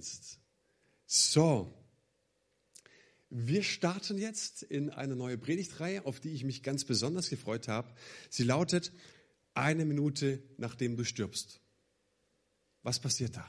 Gottesdienst. So, wir starten jetzt in eine neue Predigtreihe, auf die ich mich ganz besonders gefreut habe. Sie lautet Eine Minute nachdem du stirbst. Was passiert da?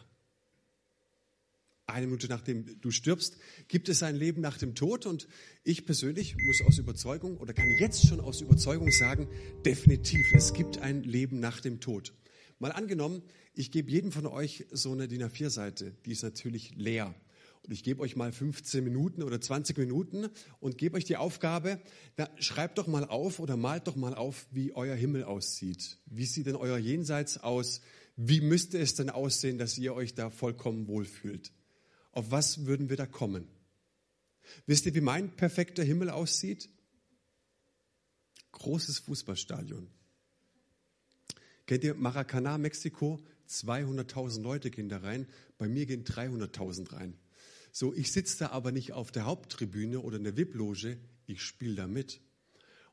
Eine Minute nachdem du stirbst, gibt es ein Leben nach dem Tod und ich persönlich muss aus Überzeugung oder kann jetzt schon aus Überzeugung sagen, definitiv, es gibt ein Leben nach dem Tod. Mal angenommen, ich gebe jedem von euch so eine DIN A4-Seite, die ist natürlich leer. Und ich gebe euch mal 15 Minuten oder 20 Minuten und gebe euch die Aufgabe, na, schreibt doch mal auf oder malt doch mal auf, wie euer Himmel aussieht. Wie sieht denn euer Jenseits aus? Wie müsste es denn aussehen, dass ihr euch da vollkommen wohlfühlt? Auf was würden wir da kommen? Wisst ihr, wie mein perfekter Himmel aussieht? Großes Fußballstadion. Kennt ihr Maracana, Mexiko? 200.000 Leute gehen da rein. Bei mir gehen 300.000 rein. So, ich sitze da aber nicht auf der Haupttribüne oder in der VIP-Loge. Ich spiele da mit.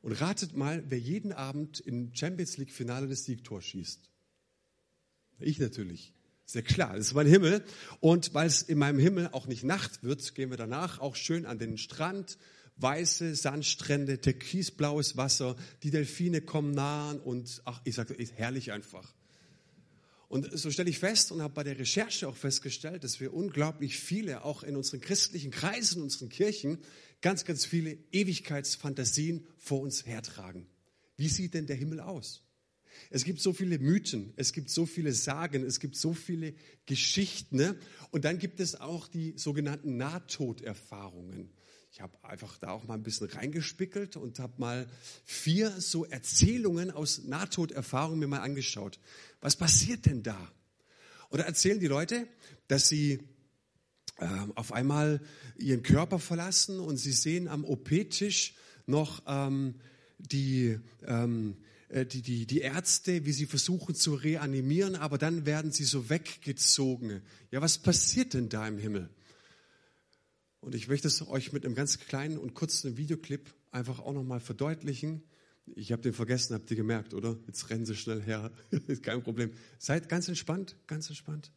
Und ratet mal, wer jeden Abend im Champions League-Finale das Siegtor schießt. Ich natürlich. Ja klar, das ist mein Himmel. Und weil es in meinem Himmel auch nicht Nacht wird, gehen wir danach auch schön an den Strand, weiße Sandstrände, türkisblaues Wasser, die Delfine kommen nahen und ach, ich sage, ist herrlich einfach. Und so stelle ich fest und habe bei der Recherche auch festgestellt, dass wir unglaublich viele, auch in unseren christlichen Kreisen, in unseren Kirchen, ganz, ganz viele Ewigkeitsfantasien vor uns hertragen. Wie sieht denn der Himmel aus? Es gibt so viele Mythen, es gibt so viele Sagen, es gibt so viele Geschichten. Ne? Und dann gibt es auch die sogenannten Nahtoderfahrungen. Ich habe einfach da auch mal ein bisschen reingespickelt und habe mal vier so Erzählungen aus Nahtoderfahrungen mir mal angeschaut. Was passiert denn da? Oder erzählen die Leute, dass sie äh, auf einmal ihren Körper verlassen und sie sehen am OP-Tisch noch ähm, die, ähm, äh, die, die, die Ärzte, wie sie versuchen zu reanimieren, aber dann werden sie so weggezogen. Ja, was passiert denn da im Himmel? Und ich möchte es euch mit einem ganz kleinen und kurzen Videoclip einfach auch nochmal verdeutlichen. Ich habe den vergessen, habt ihr gemerkt, oder? Jetzt rennen sie schnell her. Kein Problem. Seid ganz entspannt, ganz entspannt.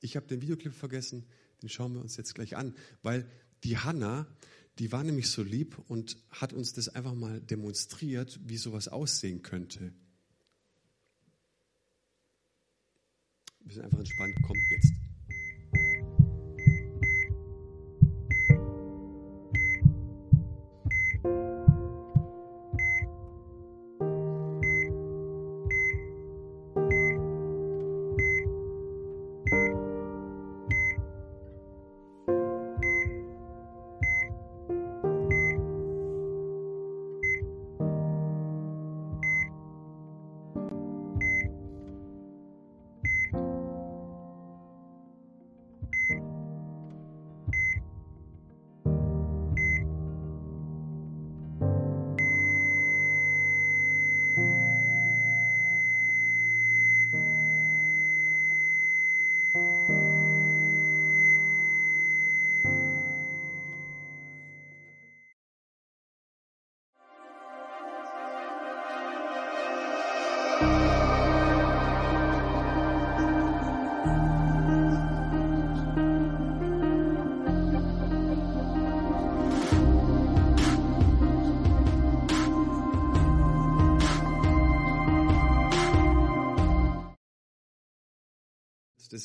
Ich habe den Videoclip vergessen, den schauen wir uns jetzt gleich an, weil die Hanna, die war nämlich so lieb und hat uns das einfach mal demonstriert, wie sowas aussehen könnte. Wir sind einfach entspannt. Kommt jetzt.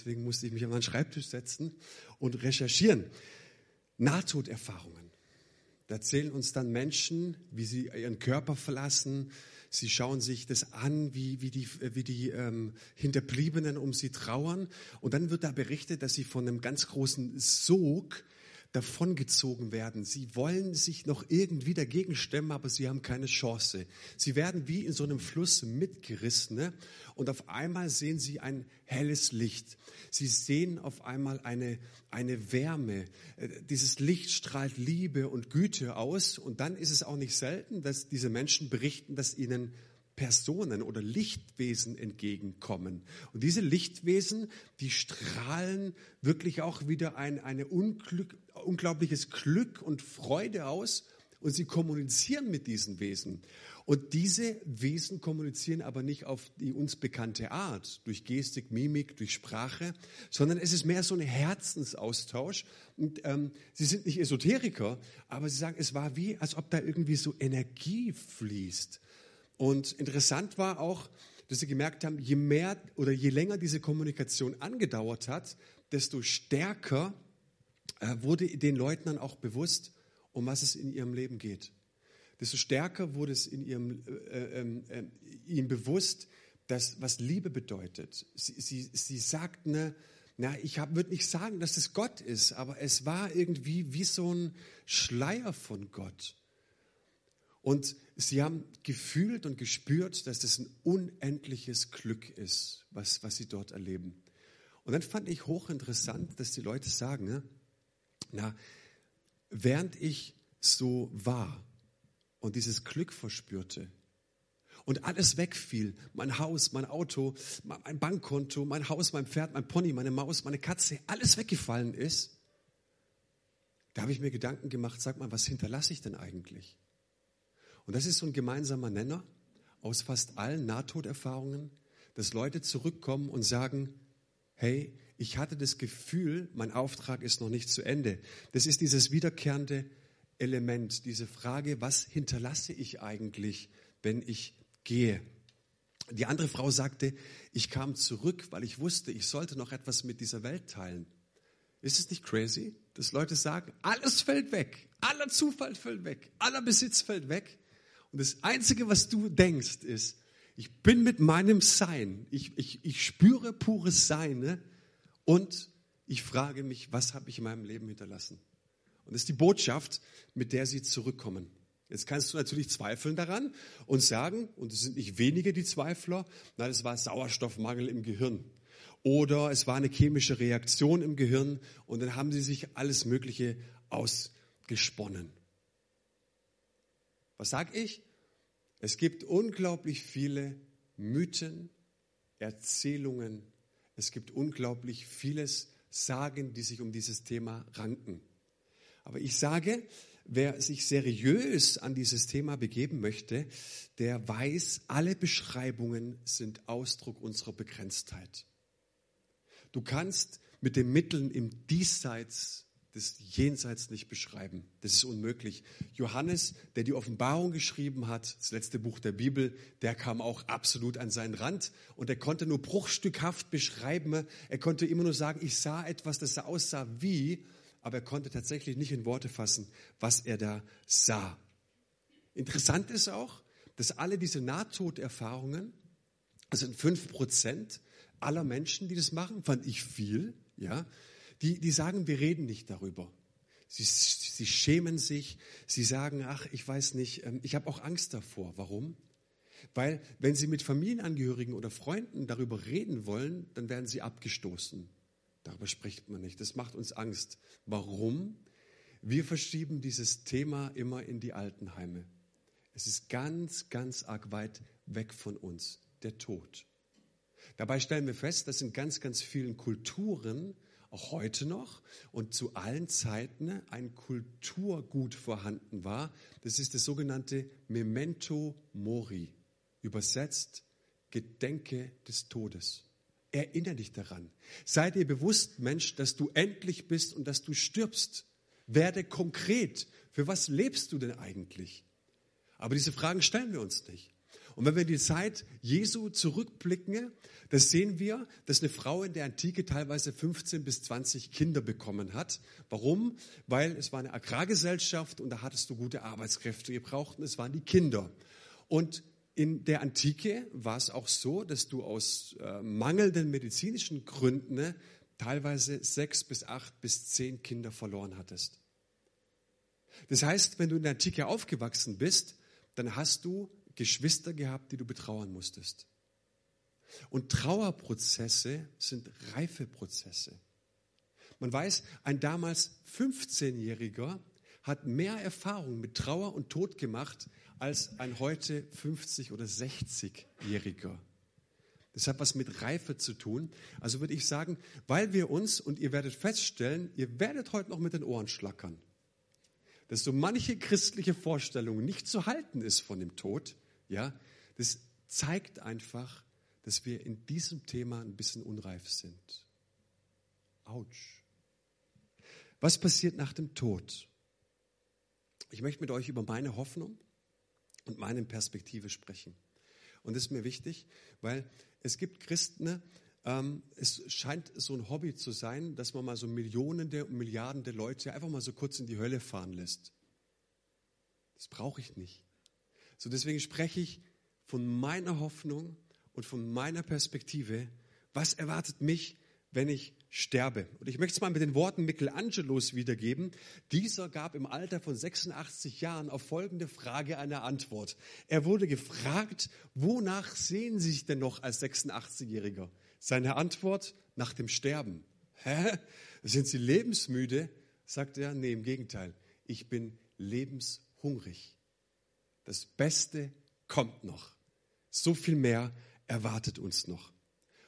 Deswegen musste ich mich an meinen Schreibtisch setzen und recherchieren. Nahtoderfahrungen. Da erzählen uns dann Menschen, wie sie ihren Körper verlassen. Sie schauen sich das an, wie, wie die, wie die ähm, Hinterbliebenen um sie trauern. Und dann wird da berichtet, dass sie von einem ganz großen Sog davongezogen werden. Sie wollen sich noch irgendwie dagegen stemmen, aber sie haben keine Chance. Sie werden wie in so einem Fluss mitgerissen ne? und auf einmal sehen sie ein helles Licht. Sie sehen auf einmal eine, eine Wärme. Äh, dieses Licht strahlt Liebe und Güte aus und dann ist es auch nicht selten, dass diese Menschen berichten, dass ihnen Personen oder Lichtwesen entgegenkommen. Und diese Lichtwesen, die strahlen wirklich auch wieder ein eine Unglück, unglaubliches Glück und Freude aus und sie kommunizieren mit diesen Wesen. Und diese Wesen kommunizieren aber nicht auf die uns bekannte Art, durch Gestik, Mimik, durch Sprache, sondern es ist mehr so ein Herzensaustausch. Und ähm, sie sind nicht Esoteriker, aber sie sagen, es war wie, als ob da irgendwie so Energie fließt. Und interessant war auch, dass sie gemerkt haben, je mehr oder je länger diese Kommunikation angedauert hat, desto stärker wurde den Leuten dann auch bewusst, um was es in ihrem Leben geht. Desto stärker wurde es in ihrem, äh, äh, äh, ihnen bewusst, dass, was Liebe bedeutet. Sie, sie, sie sagten, ne, na, ich würde nicht sagen, dass es Gott ist, aber es war irgendwie wie so ein Schleier von Gott. Und sie haben gefühlt und gespürt, dass das ein unendliches Glück ist, was, was sie dort erleben. Und dann fand ich hochinteressant, dass die Leute sagen, ne, na, während ich so war und dieses Glück verspürte und alles wegfiel, mein Haus, mein Auto, mein Bankkonto, mein Haus, mein Pferd, mein Pony, meine Maus, meine Katze, alles weggefallen ist, da habe ich mir Gedanken gemacht, sag mal, was hinterlasse ich denn eigentlich? Und das ist so ein gemeinsamer Nenner aus fast allen Nahtoderfahrungen, dass Leute zurückkommen und sagen, hey, ich hatte das Gefühl, mein Auftrag ist noch nicht zu Ende. Das ist dieses wiederkehrende Element, diese Frage, was hinterlasse ich eigentlich, wenn ich gehe? Die andere Frau sagte, ich kam zurück, weil ich wusste, ich sollte noch etwas mit dieser Welt teilen. Ist es nicht crazy, dass Leute sagen, alles fällt weg, aller Zufall fällt weg, aller Besitz fällt weg und das Einzige, was du denkst, ist, ich bin mit meinem Sein, ich, ich, ich spüre pures Sein ne? Und ich frage mich, was habe ich in meinem Leben hinterlassen? Und das ist die Botschaft, mit der sie zurückkommen. Jetzt kannst du natürlich zweifeln daran und sagen, und es sind nicht wenige die Zweifler, na, das war Sauerstoffmangel im Gehirn. Oder es war eine chemische Reaktion im Gehirn und dann haben sie sich alles Mögliche ausgesponnen. Was sage ich? Es gibt unglaublich viele Mythen, Erzählungen, es gibt unglaublich vieles Sagen, die sich um dieses Thema ranken. Aber ich sage, wer sich seriös an dieses Thema begeben möchte, der weiß, alle Beschreibungen sind Ausdruck unserer Begrenztheit. Du kannst mit den Mitteln im Diesseits des Jenseits nicht beschreiben. Das ist unmöglich. Johannes, der die Offenbarung geschrieben hat, das letzte Buch der Bibel, der kam auch absolut an seinen Rand und er konnte nur bruchstückhaft beschreiben. Er konnte immer nur sagen, ich sah etwas, das aussah wie, aber er konnte tatsächlich nicht in Worte fassen, was er da sah. Interessant ist auch, dass alle diese Nahtoderfahrungen, also fünf Prozent aller Menschen, die das machen, fand ich viel, ja, die, die sagen, wir reden nicht darüber. Sie, sie schämen sich, sie sagen, ach, ich weiß nicht, ähm, ich habe auch Angst davor. Warum? Weil wenn sie mit Familienangehörigen oder Freunden darüber reden wollen, dann werden sie abgestoßen. Darüber spricht man nicht. Das macht uns Angst. Warum? Wir verschieben dieses Thema immer in die Altenheime. Es ist ganz, ganz arg weit weg von uns, der Tod. Dabei stellen wir fest, dass in ganz, ganz vielen Kulturen auch heute noch und zu allen Zeiten ein Kulturgut vorhanden war. Das ist das sogenannte Memento Mori, übersetzt Gedenke des Todes. Erinnere dich daran. Sei dir bewusst, Mensch, dass du endlich bist und dass du stirbst. Werde konkret. Für was lebst du denn eigentlich? Aber diese Fragen stellen wir uns nicht. Und wenn wir in die Zeit Jesu zurückblicken, da sehen wir, dass eine Frau in der Antike teilweise 15 bis 20 Kinder bekommen hat. Warum? Weil es war eine Agrargesellschaft und da hattest du gute Arbeitskräfte gebraucht und es waren die Kinder. Und in der Antike war es auch so, dass du aus äh, mangelnden medizinischen Gründen ne, teilweise sechs bis acht bis zehn Kinder verloren hattest. Das heißt, wenn du in der Antike aufgewachsen bist, dann hast du Geschwister gehabt, die du betrauern musstest. Und Trauerprozesse sind Reifeprozesse. Man weiß, ein damals 15-Jähriger hat mehr Erfahrung mit Trauer und Tod gemacht als ein heute 50- oder 60-Jähriger. Das hat was mit Reife zu tun. Also würde ich sagen, weil wir uns, und ihr werdet feststellen, ihr werdet heute noch mit den Ohren schlackern. dass so manche christliche Vorstellung nicht zu halten ist von dem Tod, ja, das zeigt einfach, dass wir in diesem Thema ein bisschen unreif sind. Autsch. Was passiert nach dem Tod? Ich möchte mit euch über meine Hoffnung und meine Perspektive sprechen. Und das ist mir wichtig, weil es gibt Christen, ähm, es scheint so ein Hobby zu sein, dass man mal so Millionen und Milliarden der Leute einfach mal so kurz in die Hölle fahren lässt. Das brauche ich nicht. So deswegen spreche ich von meiner Hoffnung und von meiner Perspektive. Was erwartet mich, wenn ich sterbe? Und ich möchte es mal mit den Worten Michelangelos wiedergeben. Dieser gab im Alter von 86 Jahren auf folgende Frage eine Antwort. Er wurde gefragt, wonach sehen Sie sich denn noch als 86-Jähriger? Seine Antwort nach dem Sterben. Hä? Sind Sie lebensmüde? Sagt er, nee, im Gegenteil. Ich bin lebenshungrig. Das Beste kommt noch. So viel mehr erwartet uns noch.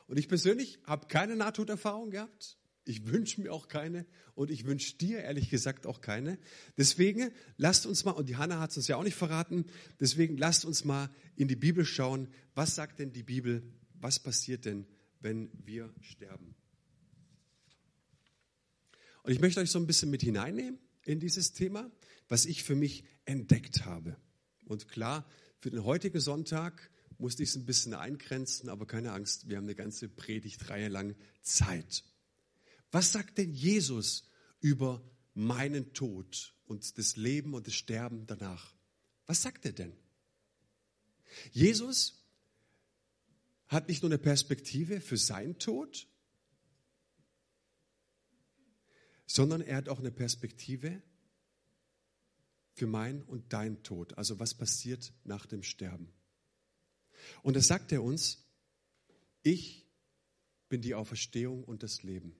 Und ich persönlich habe keine Nahtoderfahrung gehabt. Ich wünsche mir auch keine und ich wünsche dir ehrlich gesagt auch keine. Deswegen lasst uns mal, und die Hanna hat es uns ja auch nicht verraten, deswegen lasst uns mal in die Bibel schauen. Was sagt denn die Bibel? Was passiert denn wenn wir sterben. Und ich möchte euch so ein bisschen mit hineinnehmen in dieses Thema, was ich für mich entdeckt habe. Und klar, für den heutigen Sonntag musste ich es ein bisschen eingrenzen, aber keine Angst, wir haben eine ganze Predigtreihe lang Zeit. Was sagt denn Jesus über meinen Tod und das Leben und das Sterben danach? Was sagt er denn? Jesus hat nicht nur eine Perspektive für seinen Tod, sondern er hat auch eine Perspektive für mein und dein Tod. Also was passiert nach dem Sterben. Und das sagt er uns, ich bin die Auferstehung und das Leben.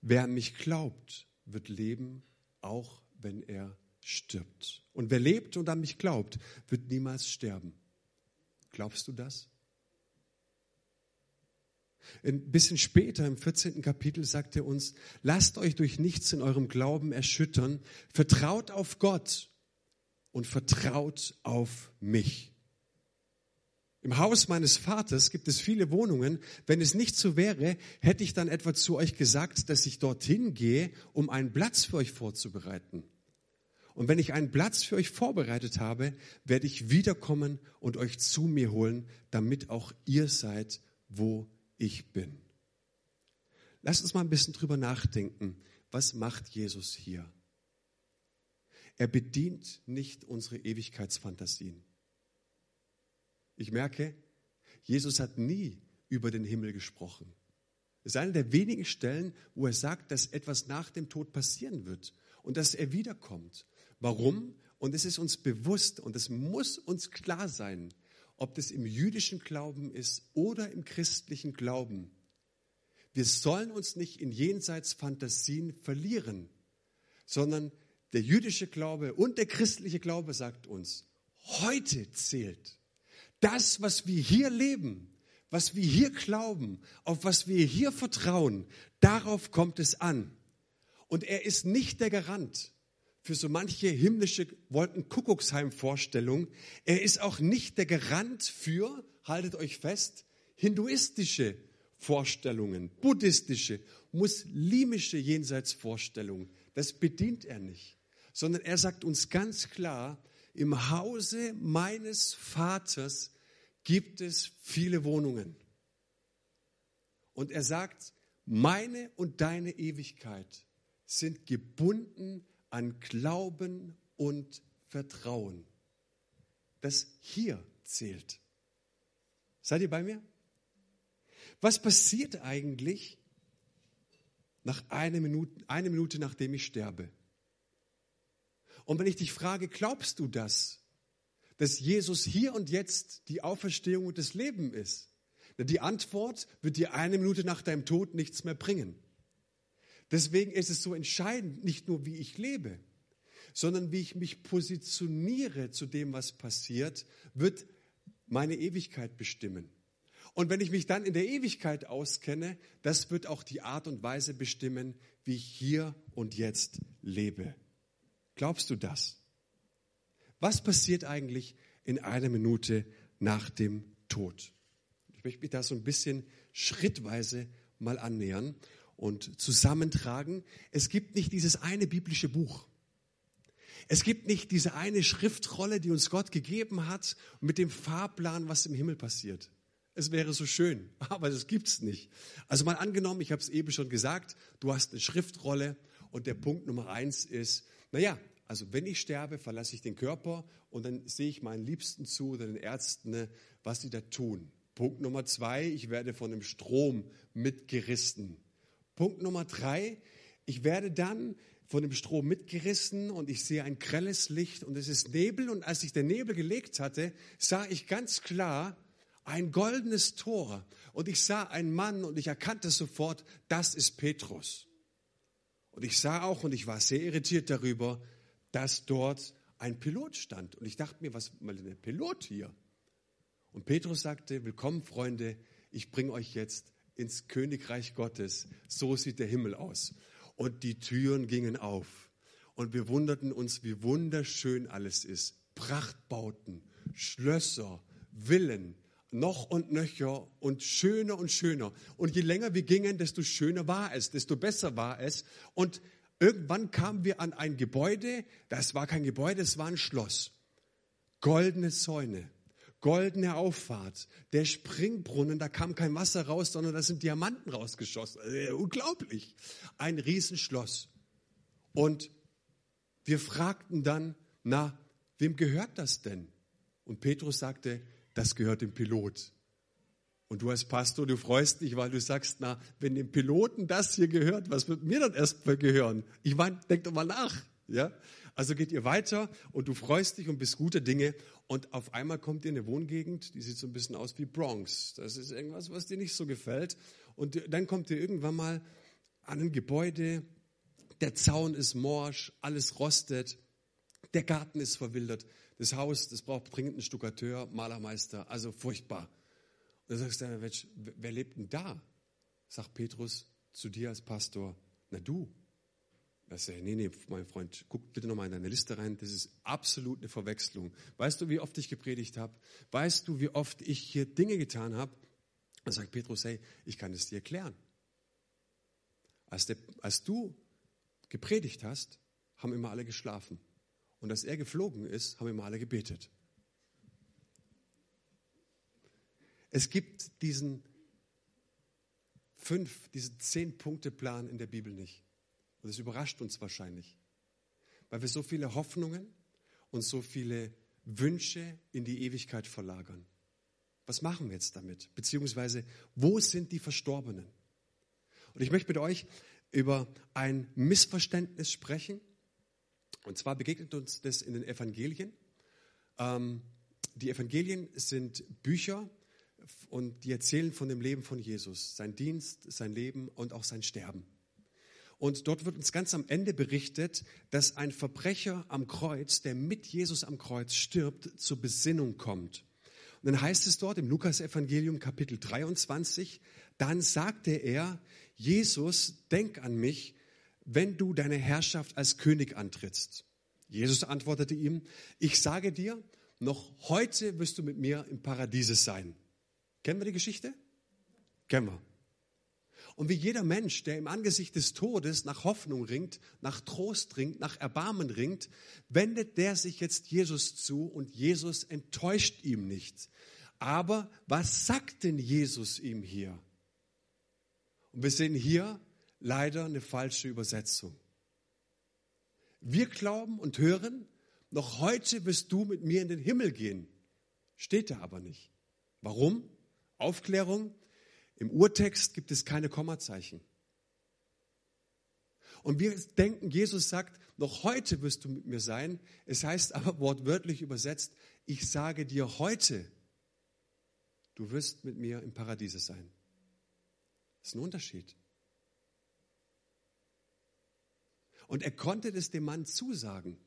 Wer an mich glaubt, wird leben, auch wenn er stirbt. Und wer lebt und an mich glaubt, wird niemals sterben. Glaubst du das? Ein bisschen später im 14. Kapitel sagt er uns, lasst euch durch nichts in eurem Glauben erschüttern, vertraut auf Gott und vertraut auf mich. Im Haus meines Vaters gibt es viele Wohnungen. Wenn es nicht so wäre, hätte ich dann etwa zu euch gesagt, dass ich dorthin gehe, um einen Platz für euch vorzubereiten. Und wenn ich einen Platz für euch vorbereitet habe, werde ich wiederkommen und euch zu mir holen, damit auch ihr seid, wo ich bin. Lass uns mal ein bisschen drüber nachdenken. Was macht Jesus hier? Er bedient nicht unsere Ewigkeitsfantasien. Ich merke, Jesus hat nie über den Himmel gesprochen. Es ist eine der wenigen Stellen, wo er sagt, dass etwas nach dem Tod passieren wird und dass er wiederkommt. Warum? Und es ist uns bewusst und es muss uns klar sein, ob das im jüdischen Glauben ist oder im christlichen Glauben. Wir sollen uns nicht in Jenseitsfantasien verlieren, sondern der jüdische Glaube und der christliche Glaube sagt uns, heute zählt das, was wir hier leben, was wir hier glauben, auf was wir hier vertrauen, darauf kommt es an. Und er ist nicht der Garant für so manche himmlische Wolkenkuckucksheim-Vorstellung. Er ist auch nicht der Garant für, haltet euch fest, hinduistische Vorstellungen, buddhistische, muslimische Jenseitsvorstellungen. Das bedient er nicht, sondern er sagt uns ganz klar, im Hause meines Vaters gibt es viele Wohnungen. Und er sagt, meine und deine Ewigkeit sind gebunden an Glauben und Vertrauen, das hier zählt. Seid ihr bei mir? Was passiert eigentlich nach einer Minute, eine Minute nachdem ich sterbe? Und wenn ich dich frage, glaubst du das, dass Jesus hier und jetzt die Auferstehung und das Leben ist? Die Antwort wird dir eine Minute nach deinem Tod nichts mehr bringen. Deswegen ist es so entscheidend, nicht nur wie ich lebe, sondern wie ich mich positioniere zu dem, was passiert, wird meine Ewigkeit bestimmen. Und wenn ich mich dann in der Ewigkeit auskenne, das wird auch die Art und Weise bestimmen, wie ich hier und jetzt lebe. Glaubst du das? Was passiert eigentlich in einer Minute nach dem Tod? Ich möchte mich da so ein bisschen schrittweise mal annähern und zusammentragen. Es gibt nicht dieses eine biblische Buch. Es gibt nicht diese eine Schriftrolle, die uns Gott gegeben hat, mit dem Fahrplan, was im Himmel passiert. Es wäre so schön, aber das gibt's nicht. Also mal angenommen, ich habe es eben schon gesagt, du hast eine Schriftrolle und der Punkt Nummer eins ist, naja, also wenn ich sterbe, verlasse ich den Körper und dann sehe ich meinen Liebsten zu oder den Ärzten, ne, was sie da tun. Punkt Nummer zwei, ich werde von dem Strom mitgerissen. Punkt Nummer drei, ich werde dann von dem Strom mitgerissen und ich sehe ein grelles Licht und es ist Nebel und als ich den Nebel gelegt hatte, sah ich ganz klar ein goldenes Tor und ich sah einen Mann und ich erkannte sofort, das ist Petrus. Und ich sah auch und ich war sehr irritiert darüber, dass dort ein Pilot stand und ich dachte mir, was mal der Pilot hier? Und Petrus sagte, willkommen Freunde, ich bringe euch jetzt ins Königreich Gottes. So sieht der Himmel aus und die Türen gingen auf. Und wir wunderten uns, wie wunderschön alles ist. Prachtbauten, Schlösser, Villen, noch und nöcher und schöner und schöner. Und je länger wir gingen, desto schöner war es, desto besser war es. Und irgendwann kamen wir an ein Gebäude, das war kein Gebäude, es war ein Schloss. Goldene Zäune, goldene Auffahrt, der Springbrunnen, da kam kein Wasser raus, sondern da sind Diamanten rausgeschossen. Also, unglaublich. Ein Riesenschloss. Und wir fragten dann, na, wem gehört das denn? Und Petrus sagte, das gehört dem Pilot. Und du als Pastor, du freust dich, weil du sagst, na, wenn dem Piloten das hier gehört, was wird mir dann erstmal gehören? Ich meine, denk doch mal nach. Ja? Also geht ihr weiter und du freust dich und bist guter Dinge und auf einmal kommt in eine Wohngegend, die sieht so ein bisschen aus wie Bronx. Das ist irgendwas, was dir nicht so gefällt. Und dann kommt ihr irgendwann mal an ein Gebäude, der Zaun ist morsch, alles rostet, der Garten ist verwildert, das Haus, das braucht dringend einen Stuckateur, Malermeister, also furchtbar. Und dann sagst du, Mensch, wer lebt denn da? Sagt Petrus zu dir als Pastor, na du. Er sagt, nee, nee, mein Freund, guck bitte nochmal in deine Liste rein. Das ist absolut eine Verwechslung. Weißt du, wie oft ich gepredigt habe? Weißt du, wie oft ich hier Dinge getan habe? Dann sagt Petrus, hey, ich kann es dir erklären. Als, der, als du gepredigt hast, haben immer alle geschlafen. Und als er geflogen ist, haben immer alle gebetet. Es gibt diesen fünf, diesen zehn Punkte Plan in der Bibel nicht. Und das überrascht uns wahrscheinlich, weil wir so viele Hoffnungen und so viele Wünsche in die Ewigkeit verlagern. Was machen wir jetzt damit? Beziehungsweise, wo sind die Verstorbenen? Und ich möchte mit euch über ein Missverständnis sprechen. Und zwar begegnet uns das in den Evangelien. Ähm, die Evangelien sind Bücher und die erzählen von dem Leben von Jesus, sein Dienst, sein Leben und auch sein Sterben. Und dort wird uns ganz am Ende berichtet, dass ein Verbrecher am Kreuz, der mit Jesus am Kreuz stirbt, zur Besinnung kommt. Und dann heißt es dort im Lukas-Evangelium Kapitel 23, dann sagte er, Jesus, denk an mich, wenn du deine Herrschaft als König antrittst. Jesus antwortete ihm, ich sage dir, noch heute wirst du mit mir im Paradiese sein. Kennen wir die Geschichte? Kennen wir. Und wie jeder Mensch, der im Angesicht des Todes nach Hoffnung ringt, nach Trost ringt, nach Erbarmen ringt, wendet der sich jetzt Jesus zu und Jesus enttäuscht ihm nicht. Aber was sagt denn Jesus ihm hier? Und wir sehen hier leider eine falsche Übersetzung. Wir glauben und hören, noch heute wirst du mit mir in den Himmel gehen. Steht da aber nicht. Warum? Aufklärung, im Urtext gibt es keine Kommazeichen. Und wir denken, Jesus sagt, noch heute wirst du mit mir sein. Es heißt aber wortwörtlich übersetzt, ich sage dir heute, du wirst mit mir im Paradiese sein. Das ist ein Unterschied. Und er konnte das dem Mann zusagen,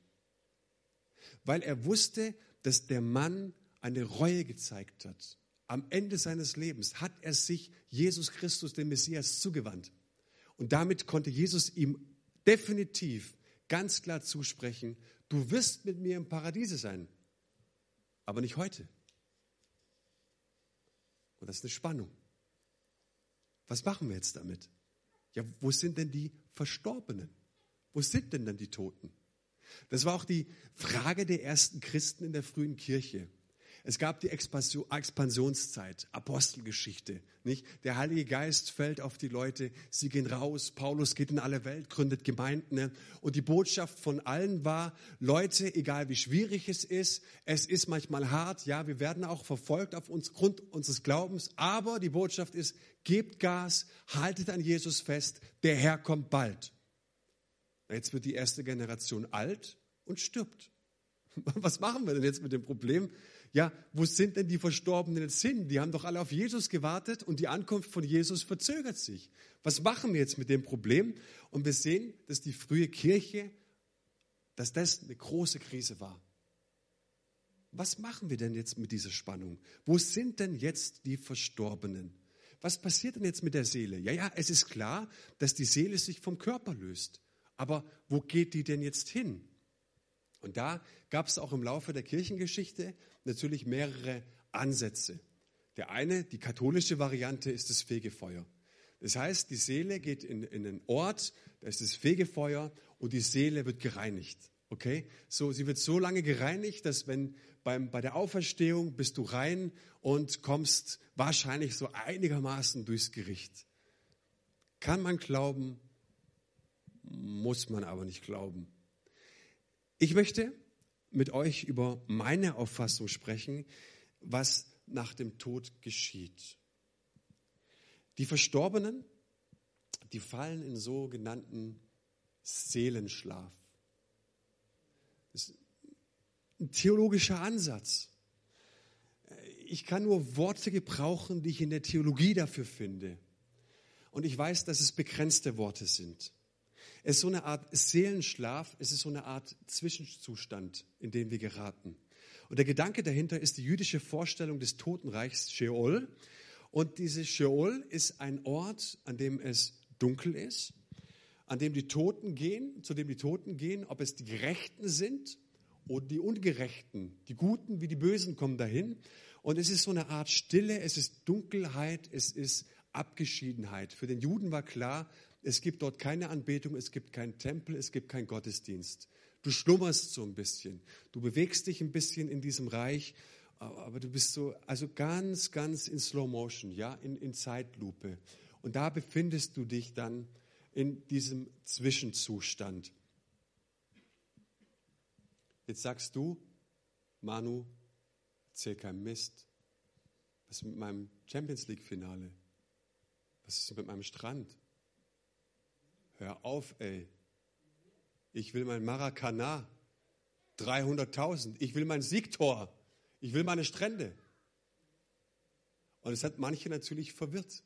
weil er wusste, dass der Mann eine Reue gezeigt hat am Ende seines Lebens hat er sich Jesus Christus, dem Messias, zugewandt. Und damit konnte Jesus ihm definitiv ganz klar zusprechen, du wirst mit mir im Paradiese sein, aber nicht heute. Und das ist eine Spannung. Was machen wir jetzt damit? Ja, wo sind denn die Verstorbenen? Wo sind denn dann die Toten? Das war auch die Frage der ersten Christen in der frühen Kirche. Es gab die Expansionszeit, Apostelgeschichte, nicht? Der Heilige Geist fällt auf die Leute, sie gehen raus, Paulus geht in alle Welt, gründet Gemeinden. Ne? Und die Botschaft von allen war, Leute, egal wie schwierig es ist, es ist manchmal hart, ja, wir werden auch verfolgt auf uns, Grund unseres Glaubens, aber die Botschaft ist, gebt Gas, haltet an Jesus fest, der Herr kommt bald. Jetzt wird die erste Generation alt und stirbt. Was machen wir denn jetzt mit dem Problem? Ja, wo sind denn die Verstorbenen jetzt hin? Die haben doch alle auf Jesus gewartet und die Ankunft von Jesus verzögert sich. Was machen wir jetzt mit dem Problem? Und wir sehen, dass die frühe Kirche, dass das eine große Krise war. Was machen wir denn jetzt mit dieser Spannung? Wo sind denn jetzt die Verstorbenen? Was passiert denn jetzt mit der Seele? Ja, ja, es ist klar, dass die Seele sich vom Körper löst. Aber wo geht die denn jetzt hin? Und da gab es auch im Laufe der Kirchengeschichte natürlich mehrere Ansätze. Der eine, die katholische Variante, ist das Fegefeuer. Das heißt, die Seele geht in, in einen Ort, da ist das Fegefeuer und die Seele wird gereinigt. Okay? So, sie wird so lange gereinigt, dass wenn beim, bei der Auferstehung bist du rein und kommst wahrscheinlich so einigermaßen durchs Gericht. Kann man glauben, muss man aber nicht glauben. Ich möchte mit euch über meine Auffassung sprechen, was nach dem Tod geschieht. Die Verstorbenen, die fallen in sogenannten Seelenschlaf. Das ist ein theologischer Ansatz. Ich kann nur Worte gebrauchen, die ich in der Theologie dafür finde. Und ich weiß, dass es begrenzte Worte sind. Es ist so eine Art Seelenschlaf, es ist so eine Art Zwischenzustand, in den wir geraten. Und der Gedanke dahinter ist die jüdische Vorstellung des Totenreichs Sheol. Und dieses Sheol ist ein Ort, an dem es dunkel ist, an dem die Toten gehen, zu dem die Toten gehen, ob es die Gerechten sind oder die Ungerechten. Die Guten wie die Bösen kommen dahin. Und es ist so eine Art Stille, es ist Dunkelheit, es ist Abgeschiedenheit. Für den Juden war klar, es gibt dort keine Anbetung, es gibt keinen Tempel, es gibt keinen Gottesdienst. Du schlummerst so ein bisschen. Du bewegst dich ein bisschen in diesem Reich, aber du bist so, also ganz, ganz in Slow Motion, ja, in, in Zeitlupe. Und da befindest du dich dann in diesem Zwischenzustand. Jetzt sagst du, Manu, erzähl kein Mist. Was ist mit meinem Champions League Finale? Was ist mit meinem Strand? Hör auf, ey. Ich will mein Maracana. 300.000. Ich will mein Siegtor. Ich will meine Strände. Und es hat manche natürlich verwirrt.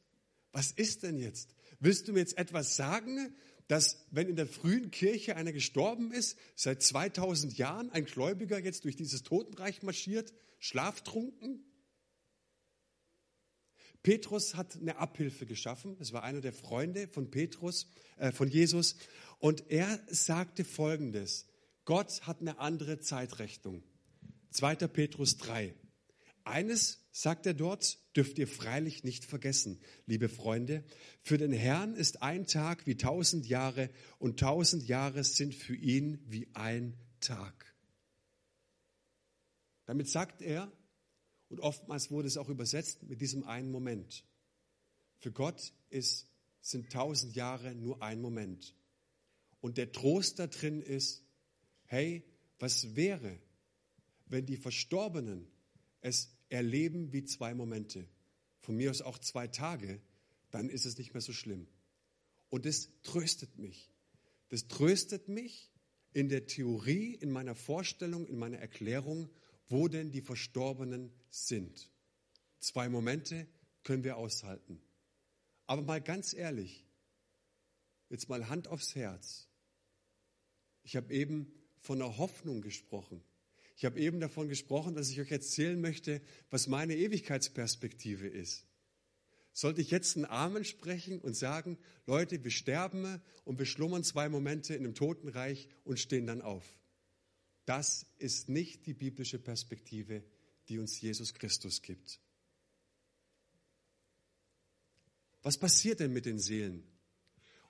Was ist denn jetzt? Willst du mir jetzt etwas sagen, dass wenn in der frühen Kirche einer gestorben ist, seit 2000 Jahren ein Gläubiger jetzt durch dieses Totenreich marschiert, schlaftrunken? Petrus hat eine Abhilfe geschaffen. Es war einer der Freunde von Petrus, äh, von Jesus. Und er sagte Folgendes. Gott hat eine andere Zeitrechnung. 2. Petrus 3. Eines, sagt er dort, dürft ihr freilich nicht vergessen, liebe Freunde. Für den Herrn ist ein Tag wie tausend Jahre und tausend Jahre sind für ihn wie ein Tag. Damit sagt er, und oftmals wurde es auch übersetzt mit diesem einen Moment. Für Gott ist, sind tausend Jahre nur ein Moment. Und der Trost da drin ist, hey, was wäre, wenn die Verstorbenen es erleben wie zwei Momente, von mir aus auch zwei Tage, dann ist es nicht mehr so schlimm. Und das tröstet mich. Das tröstet mich in der Theorie, in meiner Vorstellung, in meiner Erklärung wo denn die Verstorbenen sind. Zwei Momente können wir aushalten. Aber mal ganz ehrlich, jetzt mal Hand aufs Herz. Ich habe eben von der Hoffnung gesprochen. Ich habe eben davon gesprochen, dass ich euch erzählen möchte, was meine Ewigkeitsperspektive ist. Sollte ich jetzt einen Amen sprechen und sagen, Leute, wir sterben und wir schlummern zwei Momente in einem Totenreich und stehen dann auf? Das ist nicht die biblische Perspektive, die uns Jesus Christus gibt. Was passiert denn mit den Seelen?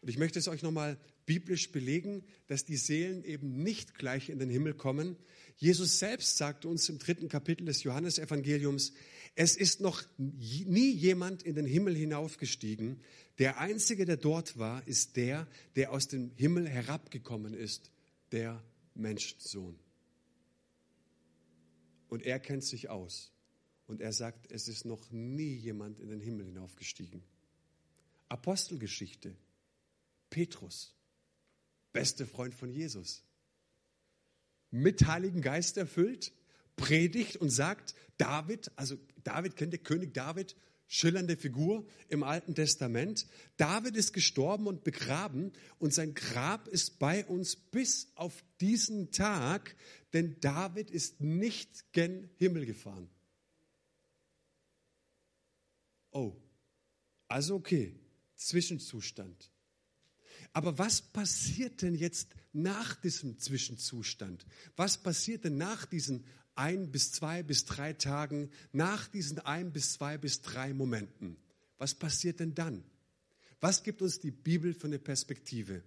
Und ich möchte es euch nochmal biblisch belegen, dass die Seelen eben nicht gleich in den Himmel kommen. Jesus selbst sagt uns im dritten Kapitel des Johannesevangeliums, es ist noch nie jemand in den Himmel hinaufgestiegen. Der Einzige, der dort war, ist der, der aus dem Himmel herabgekommen ist, der Menschensohn. Und er kennt sich aus. Und er sagt, es ist noch nie jemand in den Himmel hinaufgestiegen. Apostelgeschichte. Petrus, beste Freund von Jesus, mit Heiligen Geist erfüllt, predigt und sagt, David, also David kennt ihr König David, schillernde Figur im Alten Testament. David ist gestorben und begraben und sein Grab ist bei uns bis auf diesen Tag, denn David ist nicht gen Himmel gefahren. Oh, also okay, Zwischenzustand. Aber was passiert denn jetzt nach diesem Zwischenzustand? Was passiert denn nach diesen ein bis zwei bis drei Tagen, nach diesen ein bis zwei bis drei Momenten? Was passiert denn dann? Was gibt uns die Bibel für eine Perspektive?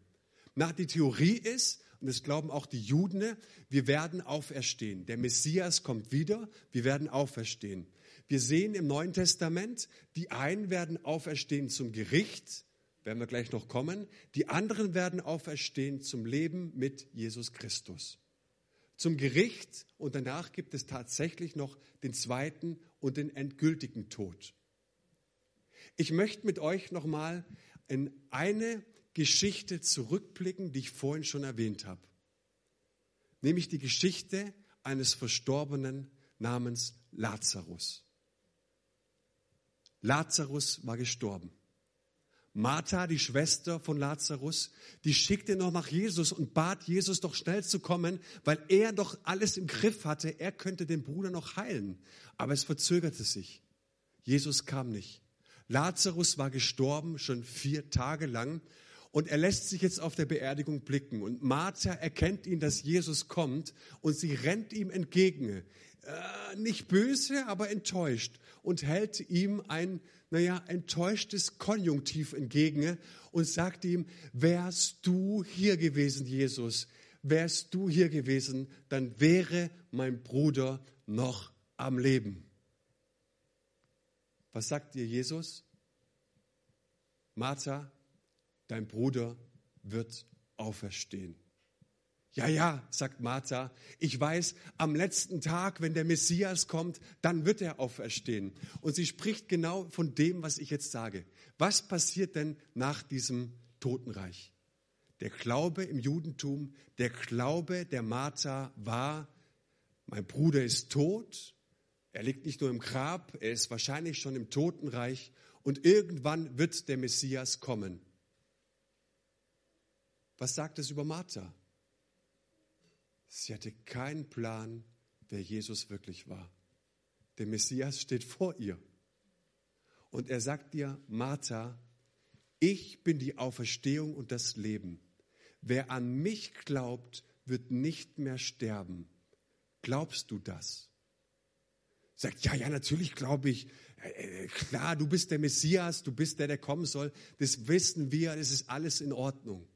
Na, die Theorie ist, und das glauben auch die Juden, wir werden auferstehen. Der Messias kommt wieder, wir werden auferstehen. Wir sehen im Neuen Testament, die einen werden auferstehen zum Gericht, werden wir gleich noch kommen. Die anderen werden auferstehen zum Leben mit Jesus Christus. Zum Gericht und danach gibt es tatsächlich noch den zweiten und den endgültigen Tod. Ich möchte mit euch nochmal in eine Geschichte zurückblicken, die ich vorhin schon erwähnt habe. Nämlich die Geschichte eines Verstorbenen namens Lazarus. Lazarus war gestorben. Martha, die Schwester von Lazarus, die schickte noch nach Jesus und bat Jesus doch schnell zu kommen, weil er doch alles im Griff hatte. Er könnte den Bruder noch heilen. Aber es verzögerte sich. Jesus kam nicht. Lazarus war gestorben, schon vier Tage lang. Und er lässt sich jetzt auf der Beerdigung blicken. Und Martha erkennt ihn, dass Jesus kommt. Und sie rennt ihm entgegen. Äh, nicht böse, aber enttäuscht. Und hält ihm ein naja, enttäuschtes Konjunktiv entgegen und sagte ihm, wärst du hier gewesen, Jesus, wärst du hier gewesen, dann wäre mein Bruder noch am Leben. Was sagt dir Jesus? Martha, dein Bruder wird auferstehen. Ja, ja, sagt Martha, ich weiß, am letzten Tag, wenn der Messias kommt, dann wird er auferstehen. Und sie spricht genau von dem, was ich jetzt sage. Was passiert denn nach diesem Totenreich? Der Glaube im Judentum, der Glaube der Martha war, mein Bruder ist tot, er liegt nicht nur im Grab, er ist wahrscheinlich schon im Totenreich und irgendwann wird der Messias kommen. Was sagt es über Martha? Sie hatte keinen Plan, wer Jesus wirklich war. Der Messias steht vor ihr. Und er sagt dir, Martha, ich bin die Auferstehung und das Leben. Wer an mich glaubt, wird nicht mehr sterben. Glaubst du das? Sagt, ja, ja, natürlich glaube ich. Äh, äh, klar, du bist der Messias, du bist der, der kommen soll. Das wissen wir, das ist alles in Ordnung.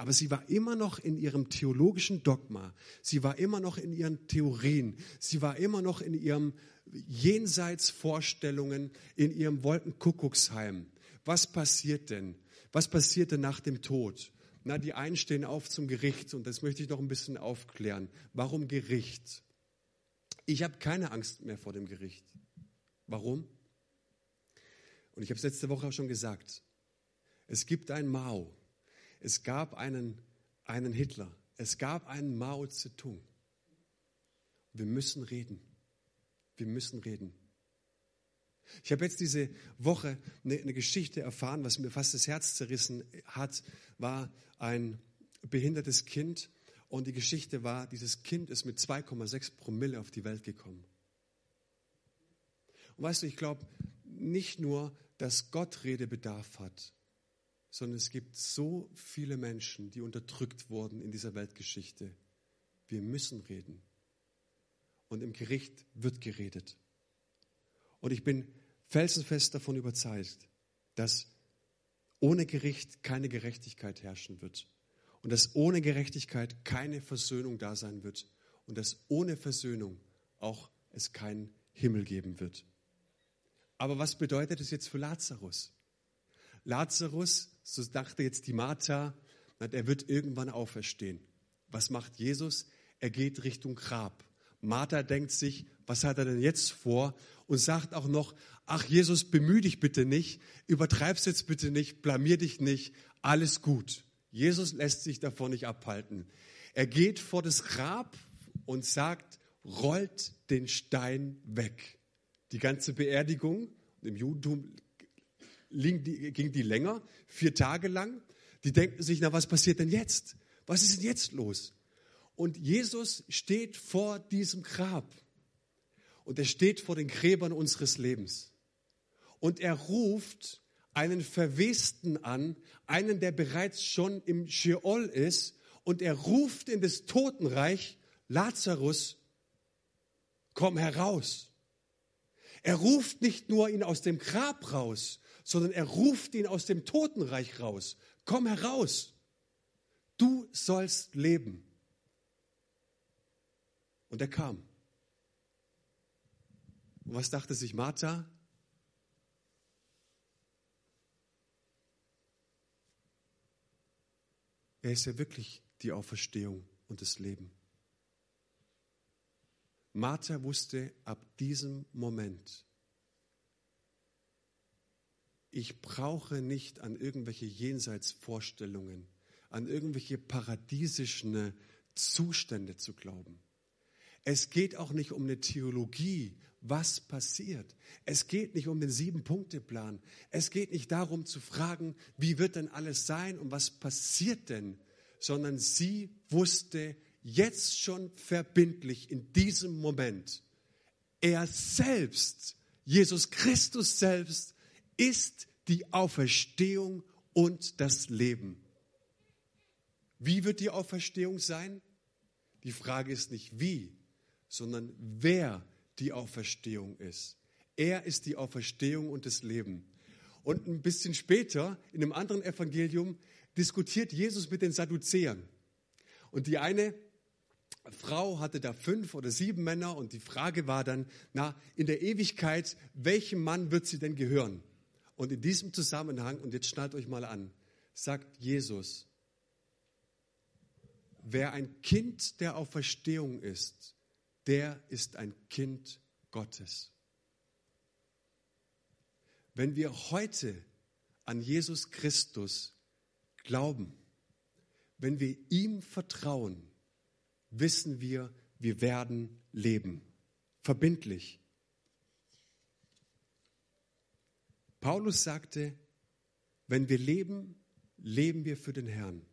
Aber sie war immer noch in ihrem theologischen Dogma. Sie war immer noch in ihren Theorien. Sie war immer noch in ihren Jenseitsvorstellungen, in ihrem Wolkenkuckucksheim. Was passiert denn? Was passiert denn nach dem Tod? Na, die einen stehen auf zum Gericht und das möchte ich noch ein bisschen aufklären. Warum Gericht? Ich habe keine Angst mehr vor dem Gericht. Warum? Und ich habe es letzte Woche auch schon gesagt. Es gibt ein Mao. Es gab einen, einen Hitler. Es gab einen Mao Zedong. Wir müssen reden. Wir müssen reden. Ich habe jetzt diese Woche eine, eine, Geschichte erfahren, was mir fast das Herz zerrissen hat, war ein behindertes Kind. Und die Geschichte war, dieses Kind ist mit 2,6 Promille auf die Welt gekommen. Und weißt du, ich glaube, nicht nur, dass Gott Redebedarf hat, sondern es gibt so viele Menschen, die unterdrückt wurden in dieser Weltgeschichte. Wir müssen reden. Und im Gericht wird geredet. Und ich bin felsenfest davon überzeugt, dass ohne Gericht keine Gerechtigkeit herrschen wird. Und dass ohne Gerechtigkeit keine Versöhnung da sein wird. Und dass ohne Versöhnung auch es keinen Himmel geben wird. Aber was bedeutet es jetzt für Lazarus? Lazarus, so dachte jetzt die Martha, er wird irgendwann auferstehen. Was macht Jesus? Er geht Richtung Grab. Martha denkt sich, was hat er denn jetzt vor? Und sagt auch noch, ach Jesus, bemühe dich bitte nicht, übertreib's jetzt bitte nicht, blamier dich nicht, alles gut. Jesus lässt sich davon nicht abhalten. Er geht vor das Grab und sagt, rollt den Stein weg. Die ganze Beerdigung, im Judentum ging die länger, vier Tage lang. Die denken sich, na was passiert denn jetzt? Was ist denn jetzt los? Und Jesus steht vor diesem Grab. Und er steht vor den Gräbern unseres Lebens. Und er ruft einen Verwesten an, einen, der bereits schon im Sheol ist. Und er ruft in das Totenreich, Lazarus, komm heraus. Er ruft nicht nur ihn aus dem Grab raus, sondern er ruft ihn aus dem Totenreich raus. Komm heraus. Du sollst leben. Und er kam. Und was dachte sich Martha? Er ist ja wirklich die Auferstehung und das Leben. Martha wusste ab diesem Moment, ich brauche nicht an irgendwelche Jenseitsvorstellungen, an irgendwelche paradiesischen Zustände zu glauben. Es geht auch nicht um eine Theologie, was passiert. Es geht nicht um den Sieben-Punkte-Plan. Es geht nicht darum zu fragen, wie wird denn alles sein und was passiert denn, sondern sie wusste, jetzt schon verbindlich in diesem Moment, er selbst, Jesus Christus selbst, ist die Auferstehung und das Leben. Wie wird die Auferstehung sein? Die Frage ist nicht wie, sondern wer die Auferstehung ist. Er ist die Auferstehung und das Leben. Und ein bisschen später, in einem anderen Evangelium, diskutiert Jesus mit den Sadduzäern. Und die eine Frau hatte da fünf oder sieben Männer und die Frage war dann, na, in der Ewigkeit, welchem Mann wird sie denn gehören? Und in diesem Zusammenhang, und jetzt schnallt euch mal an, sagt Jesus, wer ein Kind der Auferstehung ist, der ist ein Kind Gottes. Wenn wir heute an Jesus Christus glauben, wenn wir ihm vertrauen, wissen wir, wir werden leben. Verbindlich. Paulus sagte, wenn wir leben, leben wir für den Herrn.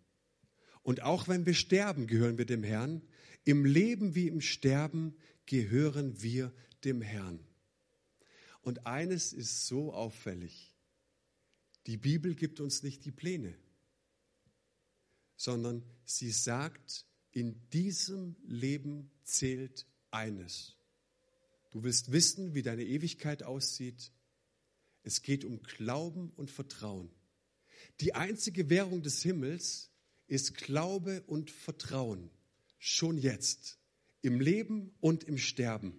Und auch wenn wir sterben, gehören wir dem Herrn. Im Leben wie im Sterben gehören wir dem Herrn. Und eines ist so auffällig. Die Bibel gibt uns nicht die Pläne, sondern sie sagt, in diesem Leben zählt eines. Du willst wissen, wie deine Ewigkeit aussieht. Es geht um Glauben und Vertrauen. Die einzige Währung des Himmels ist Glaube und Vertrauen. Schon jetzt. Im Leben und im Sterben.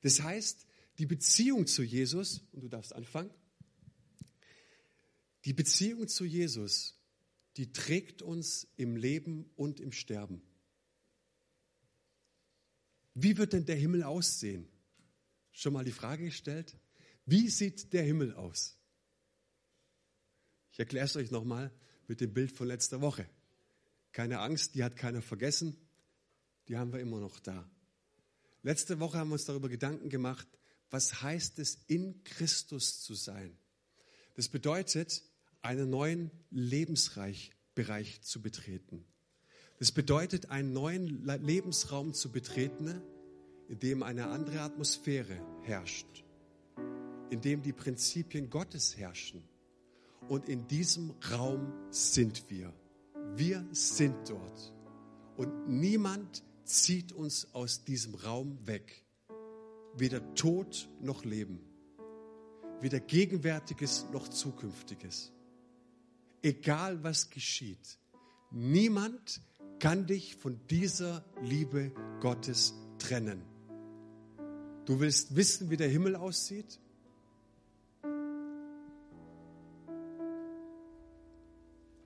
Das heißt, die Beziehung zu Jesus, und du darfst anfangen, die Beziehung zu Jesus die trägt uns im Leben und im Sterben. Wie wird denn der Himmel aussehen? Schon mal die Frage gestellt? Wie sieht der Himmel aus? Ich erkläre es euch nochmal mit dem Bild von letzter Woche. Keine Angst, die hat keiner vergessen. Die haben wir immer noch da. Letzte Woche haben wir uns darüber Gedanken gemacht, was heißt es, in Christus zu sein? Das bedeutet, einen neuen Lebensbereich zu betreten. Das bedeutet, einen neuen Lebensraum zu betreten, in dem eine andere Atmosphäre herrscht. In dem die Prinzipien Gottes herrschen. Und in diesem Raum sind wir. Wir sind dort. Und niemand zieht uns aus diesem Raum weg. Weder Tod noch Leben. Weder Gegenwärtiges noch Zukünftiges. Egal was geschieht. Niemand kann dich von dieser Liebe Gottes trennen. Du willst wissen, wie der Himmel aussieht?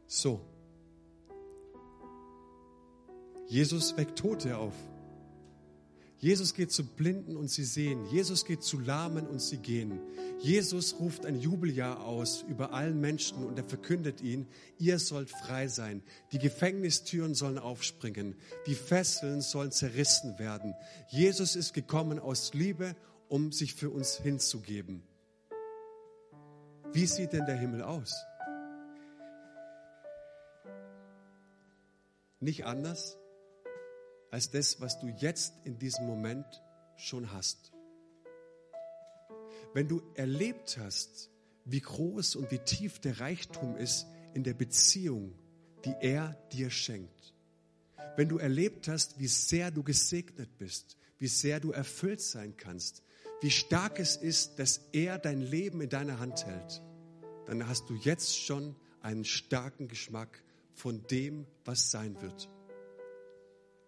So. Jesus weckt Tote auf. Jesus geht zu Blinden und sie sehen. Jesus geht zu Lahmen und sie gehen. Jesus ruft ein Jubeljahr aus über allen Menschen und er verkündet ihnen, ihr sollt frei sein. Die Gefängnistüren sollen aufspringen. Die Fesseln sollen zerrissen werden. Jesus ist gekommen aus Liebe, um sich für uns hinzugeben. Wie sieht denn der Himmel aus? Nicht anders als das, was du jetzt in diesem Moment schon hast. Wenn du erlebt hast, wie groß und wie tief der Reichtum ist in der Beziehung, die er dir schenkt. Wenn du erlebt hast, wie sehr du gesegnet bist, wie sehr du erfüllt sein kannst, wie stark es ist, dass er dein Leben in deiner Hand hält, dann hast du jetzt schon einen starken Geschmack von dem, was sein wird.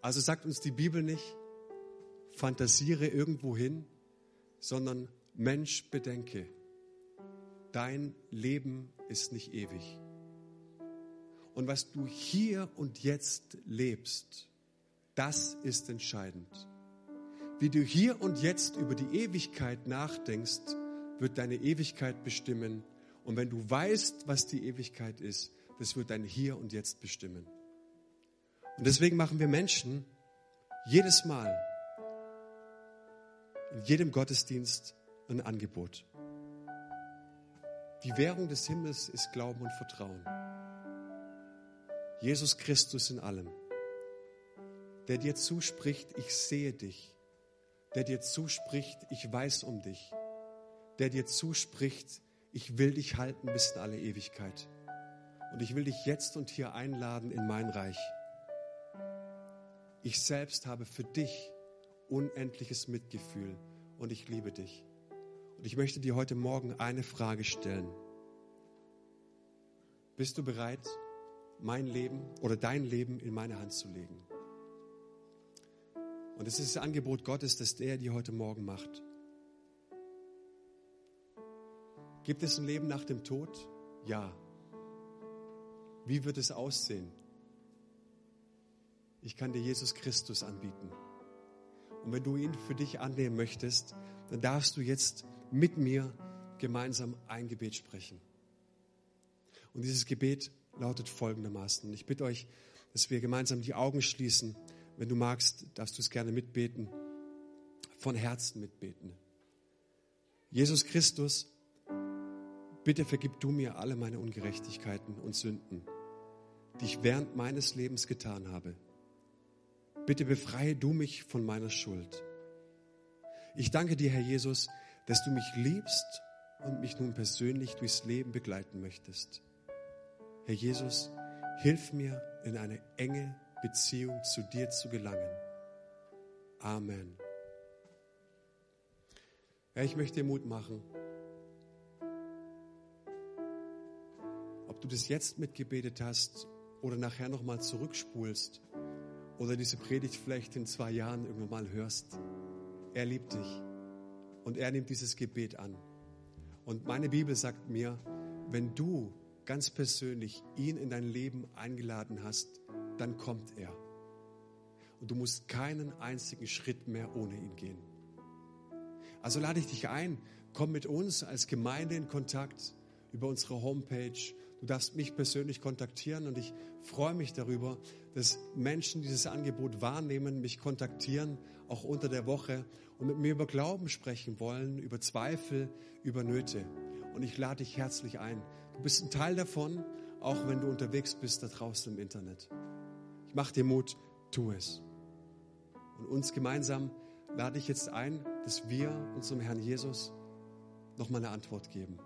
Also sagt uns die Bibel nicht, fantasiere irgendwo hin, sondern Mensch, bedenke, dein Leben ist nicht ewig. Und was du hier und jetzt lebst, das ist entscheidend. Wie du hier und jetzt über die Ewigkeit nachdenkst, wird deine Ewigkeit bestimmen. Und wenn du weißt, was die Ewigkeit ist, das wird dein Hier und Jetzt bestimmen. Und deswegen machen wir Menschen jedes Mal, in jedem Gottesdienst ein Angebot. Die Währung des Himmels ist Glauben und Vertrauen. Jesus Christus in allem, der dir zuspricht, ich sehe dich, der dir zuspricht, ich weiß um dich, der dir zuspricht, ich will dich halten bis in alle Ewigkeit. Und ich will dich jetzt und hier einladen in mein Reich. Ich selbst habe für dich unendliches Mitgefühl und ich liebe dich. Und ich möchte dir heute Morgen eine Frage stellen. Bist du bereit, mein Leben oder dein Leben in meine Hand zu legen? Und es ist das Angebot Gottes, das der dir heute Morgen macht. Gibt es ein Leben nach dem Tod? Ja. Wie wird es aussehen? Ich kann dir Jesus Christus anbieten. Und wenn du ihn für dich annehmen möchtest, dann darfst du jetzt mit mir gemeinsam ein Gebet sprechen. Und dieses Gebet lautet folgendermaßen. Ich bitte euch, dass wir gemeinsam die Augen schließen. Wenn du magst, darfst du es gerne mitbeten, von Herzen mitbeten. Jesus Christus, bitte vergib du mir alle meine Ungerechtigkeiten und Sünden, die ich während meines Lebens getan habe. Bitte befreie du mich von meiner Schuld. Ich danke dir, Herr Jesus, dass du mich liebst und mich nun persönlich durchs Leben begleiten möchtest. Herr Jesus, hilf mir, in eine enge Beziehung zu dir zu gelangen. Amen. Ja, ich möchte dir Mut machen. Du das jetzt mitgebetet hast oder nachher nochmal zurückspulst, oder diese Predigt vielleicht in zwei Jahren irgendwann mal hörst. Er liebt dich und er nimmt dieses Gebet an. Und meine Bibel sagt mir, wenn du ganz persönlich ihn in dein Leben eingeladen hast, dann kommt er. Und du musst keinen einzigen Schritt mehr ohne ihn gehen. Also lade ich dich ein, komm mit uns als Gemeinde in Kontakt über unsere Homepage Du darfst mich persönlich kontaktieren und ich freue mich darüber, dass Menschen dieses Angebot wahrnehmen, mich kontaktieren, auch unter der Woche und mit mir über Glauben sprechen wollen, über Zweifel, über Nöte. Und ich lade dich herzlich ein. Du bist ein Teil davon, auch wenn du unterwegs bist da draußen im Internet. Ich mache dir Mut, tu es. Und uns gemeinsam lade ich jetzt ein, dass wir unserem Herrn Jesus nochmal eine Antwort geben.